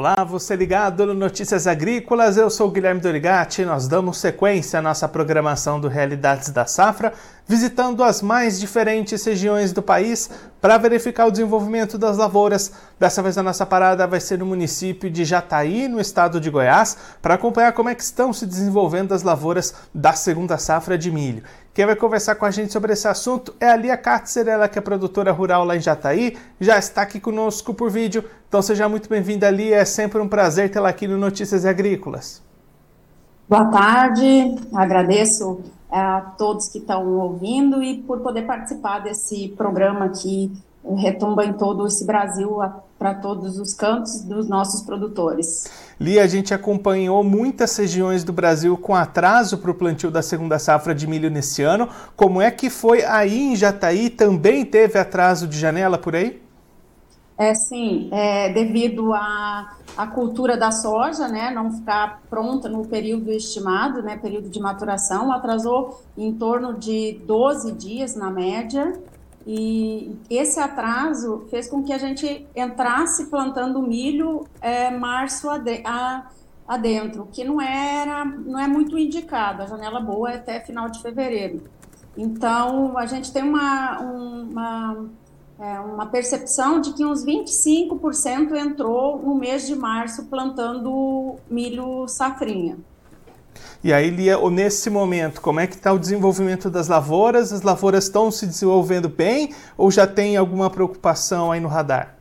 Olá, você ligado no Notícias Agrícolas, eu sou Guilherme Dorigati. Nós damos sequência à nossa programação do Realidades da Safra, visitando as mais diferentes regiões do país para verificar o desenvolvimento das lavouras. Dessa vez a nossa parada vai ser no município de Jataí, no estado de Goiás, para acompanhar como é que estão se desenvolvendo as lavouras da segunda safra de milho. Quem vai conversar com a gente sobre esse assunto é a Lia Katzer, ela que é produtora rural lá em Jataí, já está aqui conosco por vídeo. Então seja muito bem-vinda, Lia, é sempre um prazer tê-la aqui no Notícias Agrícolas. Boa tarde, agradeço a todos que estão ouvindo e por poder participar desse programa que retumba em todo esse Brasil para todos os cantos dos nossos produtores. Lia, a gente acompanhou muitas regiões do Brasil com atraso para o plantio da segunda safra de milho nesse ano. Como é que foi aí em Jataí? Também teve atraso de janela por aí? É, sim, é, devido à, à cultura da soja, né, não ficar pronta no período estimado, né, período de maturação, atrasou em torno de 12 dias na média, e esse atraso fez com que a gente entrasse plantando milho é, março adentro, que não era, não é muito indicado, a janela boa é até final de fevereiro. Então, a gente tem uma, uma é, uma percepção de que uns 25% entrou no mês de março plantando milho safrinha. E aí, Lia, nesse momento, como é que está o desenvolvimento das lavouras? As lavouras estão se desenvolvendo bem ou já tem alguma preocupação aí no radar?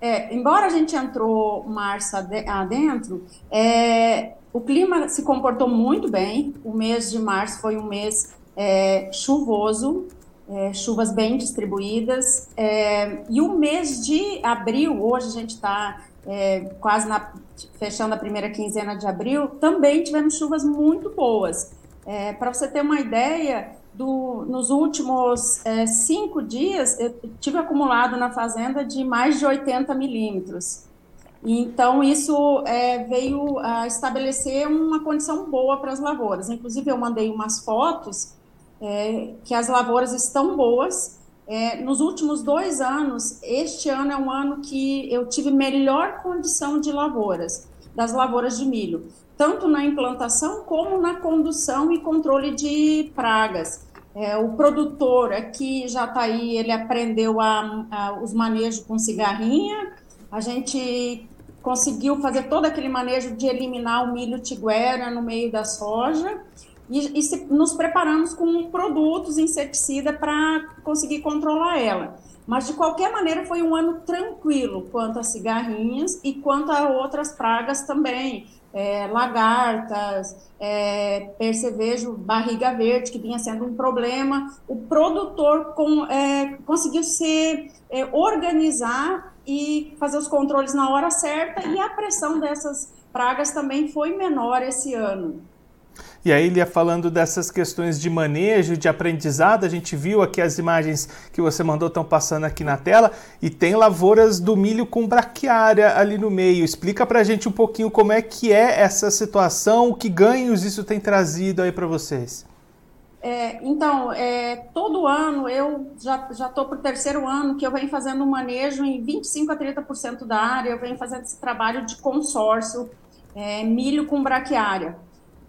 É, embora a gente entrou março adentro, é, o clima se comportou muito bem. O mês de março foi um mês é, chuvoso, é, chuvas bem distribuídas. É, e o mês de abril, hoje a gente está é, quase na, fechando a primeira quinzena de abril, também tivemos chuvas muito boas. É, Para você ter uma ideia, do, nos últimos é, cinco dias, eu tive acumulado na fazenda de mais de 80 milímetros. Então, isso é, veio a estabelecer uma condição boa para as lavouras. Inclusive, eu mandei umas fotos é, que as lavouras estão boas. É, nos últimos dois anos, este ano é um ano que eu tive melhor condição de lavouras, das lavouras de milho, tanto na implantação como na condução e controle de pragas. É, o produtor aqui já está aí, ele aprendeu a, a, os manejos com cigarrinha, a gente conseguiu fazer todo aquele manejo de eliminar o milho tiguera no meio da soja, e, e se, nos preparamos com produtos inseticida para conseguir controlar ela. Mas, de qualquer maneira, foi um ano tranquilo quanto a cigarrinhas e quanto a outras pragas também. É, lagartas, é, percevejo, barriga verde, que vinha sendo um problema. O produtor com, é, conseguiu se é, organizar e fazer os controles na hora certa, e a pressão dessas pragas também foi menor esse ano. E aí ele ia falando dessas questões de manejo, de aprendizado. A gente viu aqui as imagens que você mandou estão passando aqui na tela e tem lavouras do milho com braquiária ali no meio. Explica para a gente um pouquinho como é que é essa situação, que ganhos isso tem trazido aí para vocês. É, então, é, todo ano, eu já estou para o terceiro ano que eu venho fazendo um manejo em 25% a 30% da área, eu venho fazendo esse trabalho de consórcio, é, milho com braquiária.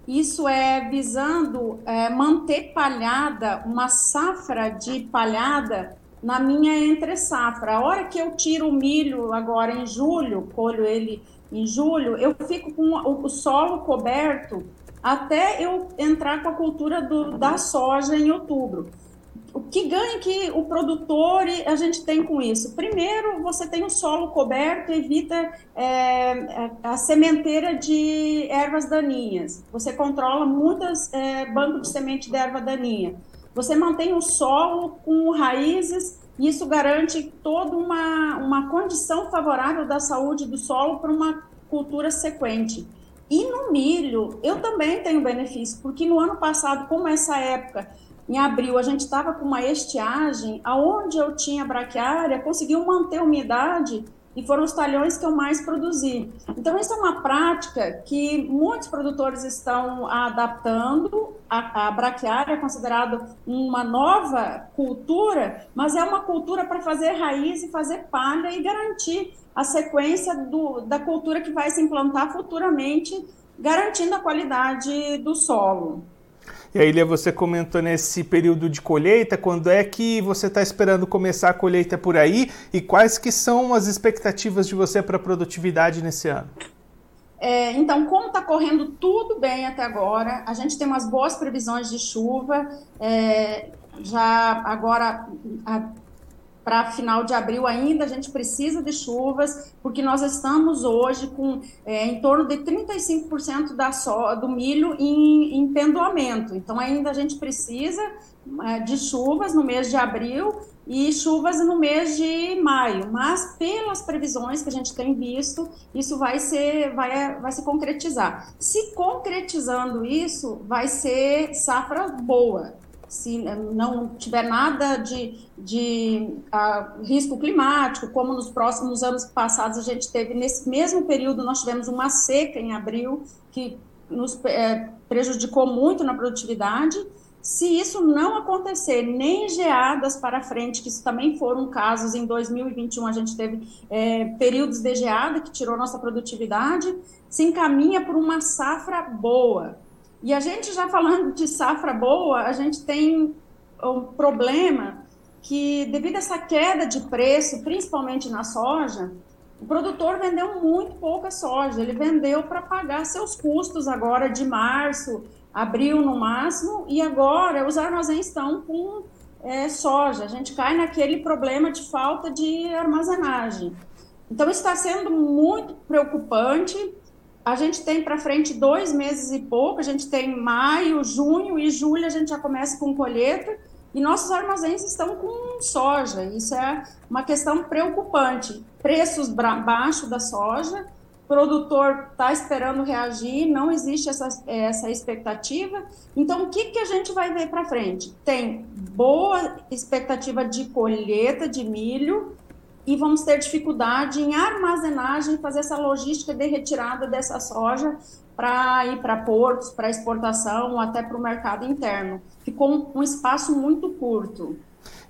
Isso é visando é, manter palhada, uma safra de palhada na minha entre safra. A hora que eu tiro o milho agora em julho, colho ele em julho, eu fico com o, solo coberto até eu entrar com a cultura do, da soja em outubro o que ganha que o produtor a gente tem com isso? Primeiro, você tem o solo coberto, evita é, a sementeira de ervas daninhas. Você controla muitas é, bancos de semente de erva daninha. Você mantém o solo com raízes e isso garante toda uma, uma condição favorável da saúde do solo para uma cultura sequente. E no milho, eu também tenho benefício, porque no ano passado, como essa época em abril a gente estava com uma estiagem, aonde eu tinha braquiária, conseguiu manter a umidade e foram os talhões que eu mais produzi. Então, isso é uma prática que muitos produtores estão adaptando. A, a braquiária é considerado uma nova cultura, mas é uma cultura para fazer raiz e fazer palha e garantir a sequência do, da cultura que vai se implantar futuramente, garantindo a qualidade do solo. E aí, Lia, você comentou nesse período de colheita, quando é que você está esperando começar a colheita por aí e quais que são as expectativas de você para a produtividade nesse ano? É, então, como está correndo tudo bem até agora, a gente tem umas boas previsões de chuva. É, já agora, a, para final de abril ainda a gente precisa de chuvas, porque nós estamos hoje com é, em torno de 35% da so, do milho em, em pendoamento. Então ainda a gente precisa é, de chuvas no mês de abril e chuvas no mês de maio, mas pelas previsões que a gente tem visto, isso vai ser vai, vai se concretizar. Se concretizando isso, vai ser safra boa se não tiver nada de, de uh, risco climático, como nos próximos anos passados a gente teve, nesse mesmo período nós tivemos uma seca em abril, que nos é, prejudicou muito na produtividade. Se isso não acontecer, nem geadas para frente, que isso também foram casos em 2021, a gente teve é, períodos de geada que tirou nossa produtividade, se encaminha para uma safra boa. E a gente já falando de safra boa, a gente tem um problema que devido a essa queda de preço, principalmente na soja, o produtor vendeu muito pouca soja. Ele vendeu para pagar seus custos agora de março, abril no máximo, e agora os armazéns estão com é, soja. A gente cai naquele problema de falta de armazenagem. Então está sendo muito preocupante a gente tem para frente dois meses e pouco, a gente tem maio, junho e julho, a gente já começa com colheita, e nossos armazéns estão com soja. Isso é uma questão preocupante. Preços baixos da soja, produtor está esperando reagir, não existe essa, essa expectativa. Então, o que, que a gente vai ver para frente? Tem boa expectativa de colheita de milho, e vamos ter dificuldade em armazenagem, fazer essa logística de retirada dessa soja para ir para portos, para exportação ou até para o mercado interno. Ficou um, um espaço muito curto.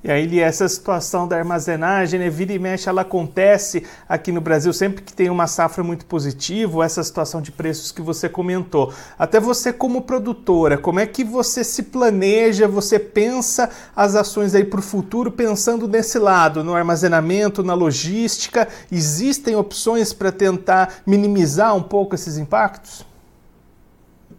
E aí, essa situação da armazenagem, né, vira e mexe, ela acontece aqui no Brasil sempre que tem uma safra muito positiva, essa situação de preços que você comentou. Até você como produtora, como é que você se planeja, você pensa as ações aí para o futuro, pensando nesse lado, no armazenamento, na logística? Existem opções para tentar minimizar um pouco esses impactos?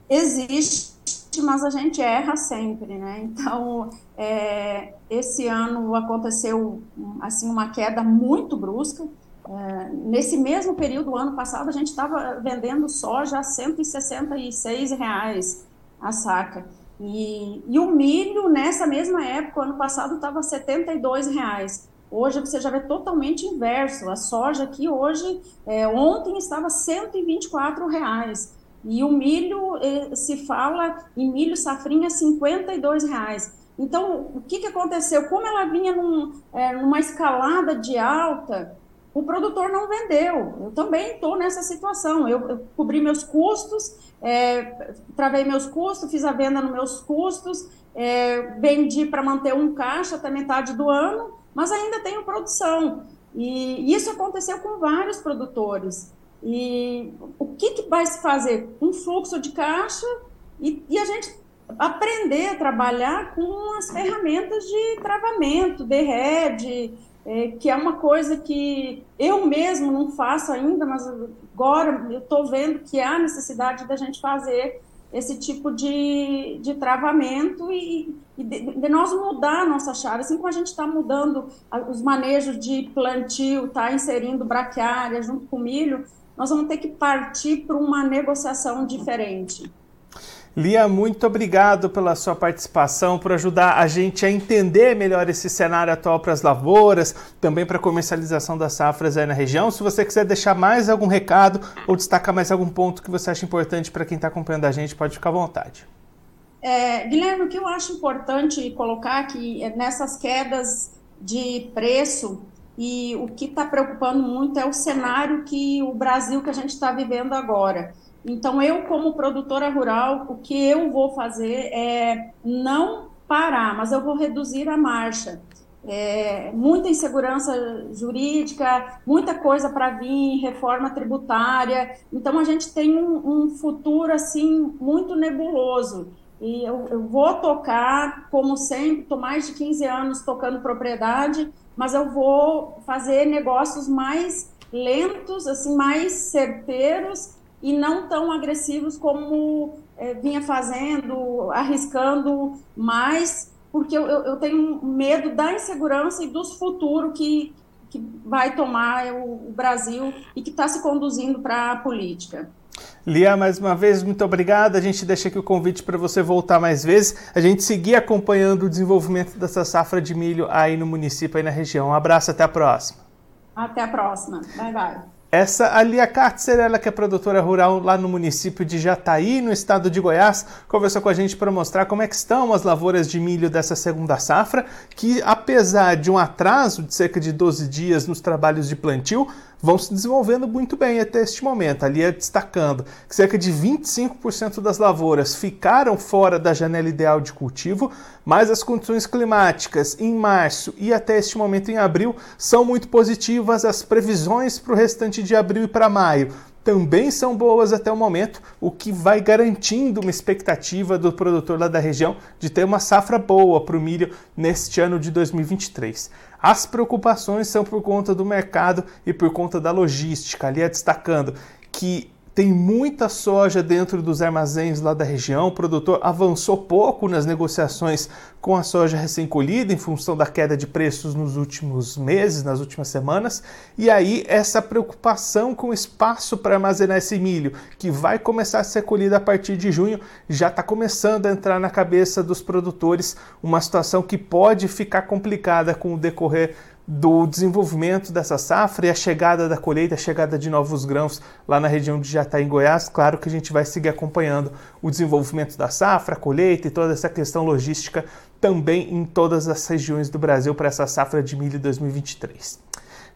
Existe mas a gente erra sempre, né? Então, é, esse ano aconteceu assim uma queda muito brusca. É, nesse mesmo período, ano passado, a gente estava vendendo soja a 166 reais a saca. E, e o milho, nessa mesma época, ano passado, estava 72 reais. Hoje você já vê totalmente inverso. A soja aqui hoje, é, ontem estava 124 reais. E o milho, eh, se fala em milho safrinha, 52 reais. Então, o que, que aconteceu? Como ela vinha num, é, numa escalada de alta, o produtor não vendeu. Eu também estou nessa situação. Eu, eu, cobri meus custos, é, travei meus custos, fiz a venda nos meus custos, é, vendi para manter um caixa até metade do ano, mas ainda tenho produção. E isso aconteceu com vários produtores. E o que, que vai se fazer? Um fluxo de caixa e, e, a gente aprender a trabalhar com as ferramentas de travamento, de rede, é, que é uma coisa que eu mesmo não faço ainda, mas agora eu estou vendo que há necessidade da gente fazer esse tipo de, de travamento e, e de, de, nós mudar a nossa chave, assim como a gente está mudando os manejos de plantio, está inserindo braquiária junto com milho, nós vamos ter que partir para uma negociação diferente. Lia, muito obrigado pela sua participação, por ajudar a gente a entender melhor esse cenário atual para as lavouras, também para a comercialização das safras aí na região. Se você quiser deixar mais algum recado ou destacar mais algum ponto que você acha importante para quem está acompanhando a gente, pode ficar à vontade. É, Guilherme, o que eu acho importante colocar que nessas quedas de preço, e o que está preocupando muito é o cenário que o Brasil que a gente está vivendo agora. Então, eu, como produtora rural, o que eu vou fazer é não parar, mas eu vou reduzir a marcha. É, muita insegurança jurídica, muita coisa para vir, reforma tributária. Então, a gente tem um, um futuro, assim, muito nebuloso. E eu, eu, vou tocar, como sempre, estou mais de 15 anos tocando propriedade, mas eu vou fazer negócios mais lentos, assim, mais certeiros e não tão agressivos como é, vinha fazendo, arriscando mais, porque eu, eu, tenho medo da insegurança e dos futuros que, que vai tomar o, o Brasil e que está se conduzindo para a política. Lia, mais uma vez, muito obrigado. A gente deixa aqui o convite para você voltar mais vezes. A gente seguir acompanhando o desenvolvimento dessa safra de milho aí no município, aí na região. Um abraço, até a próxima. Até a próxima. Bye, bye. Essa Alia Katzer, ela que é produtora rural lá no município de Jataí, no estado de Goiás, conversou com a gente para mostrar como é que estão as lavouras de milho dessa segunda safra, que apesar de um atraso de cerca de 12 dias nos trabalhos de plantio, vão se desenvolvendo muito bem até este momento. Ali é destacando que cerca de 25% das lavouras ficaram fora da janela ideal de cultivo, mas as condições climáticas em março e até este momento em abril são muito positivas. As previsões para o restante de abril e para maio também são boas até o momento, o que vai garantindo uma expectativa do produtor lá da região de ter uma safra boa para o milho neste ano de 2023. As preocupações são por conta do mercado e por conta da logística. Ali é destacando que tem muita soja dentro dos armazéns lá da região. O produtor avançou pouco nas negociações com a soja recém-colhida em função da queda de preços nos últimos meses, nas últimas semanas. E aí, essa preocupação com espaço para armazenar esse milho, que vai começar a ser colhido a partir de junho, já está começando a entrar na cabeça dos produtores. Uma situação que pode ficar complicada com o decorrer do desenvolvimento dessa safra e a chegada da colheita, a chegada de novos grãos lá na região de Jataí, em Goiás. Claro que a gente vai seguir acompanhando o desenvolvimento da safra, a colheita e toda essa questão logística também em todas as regiões do Brasil para essa safra de milho 2023.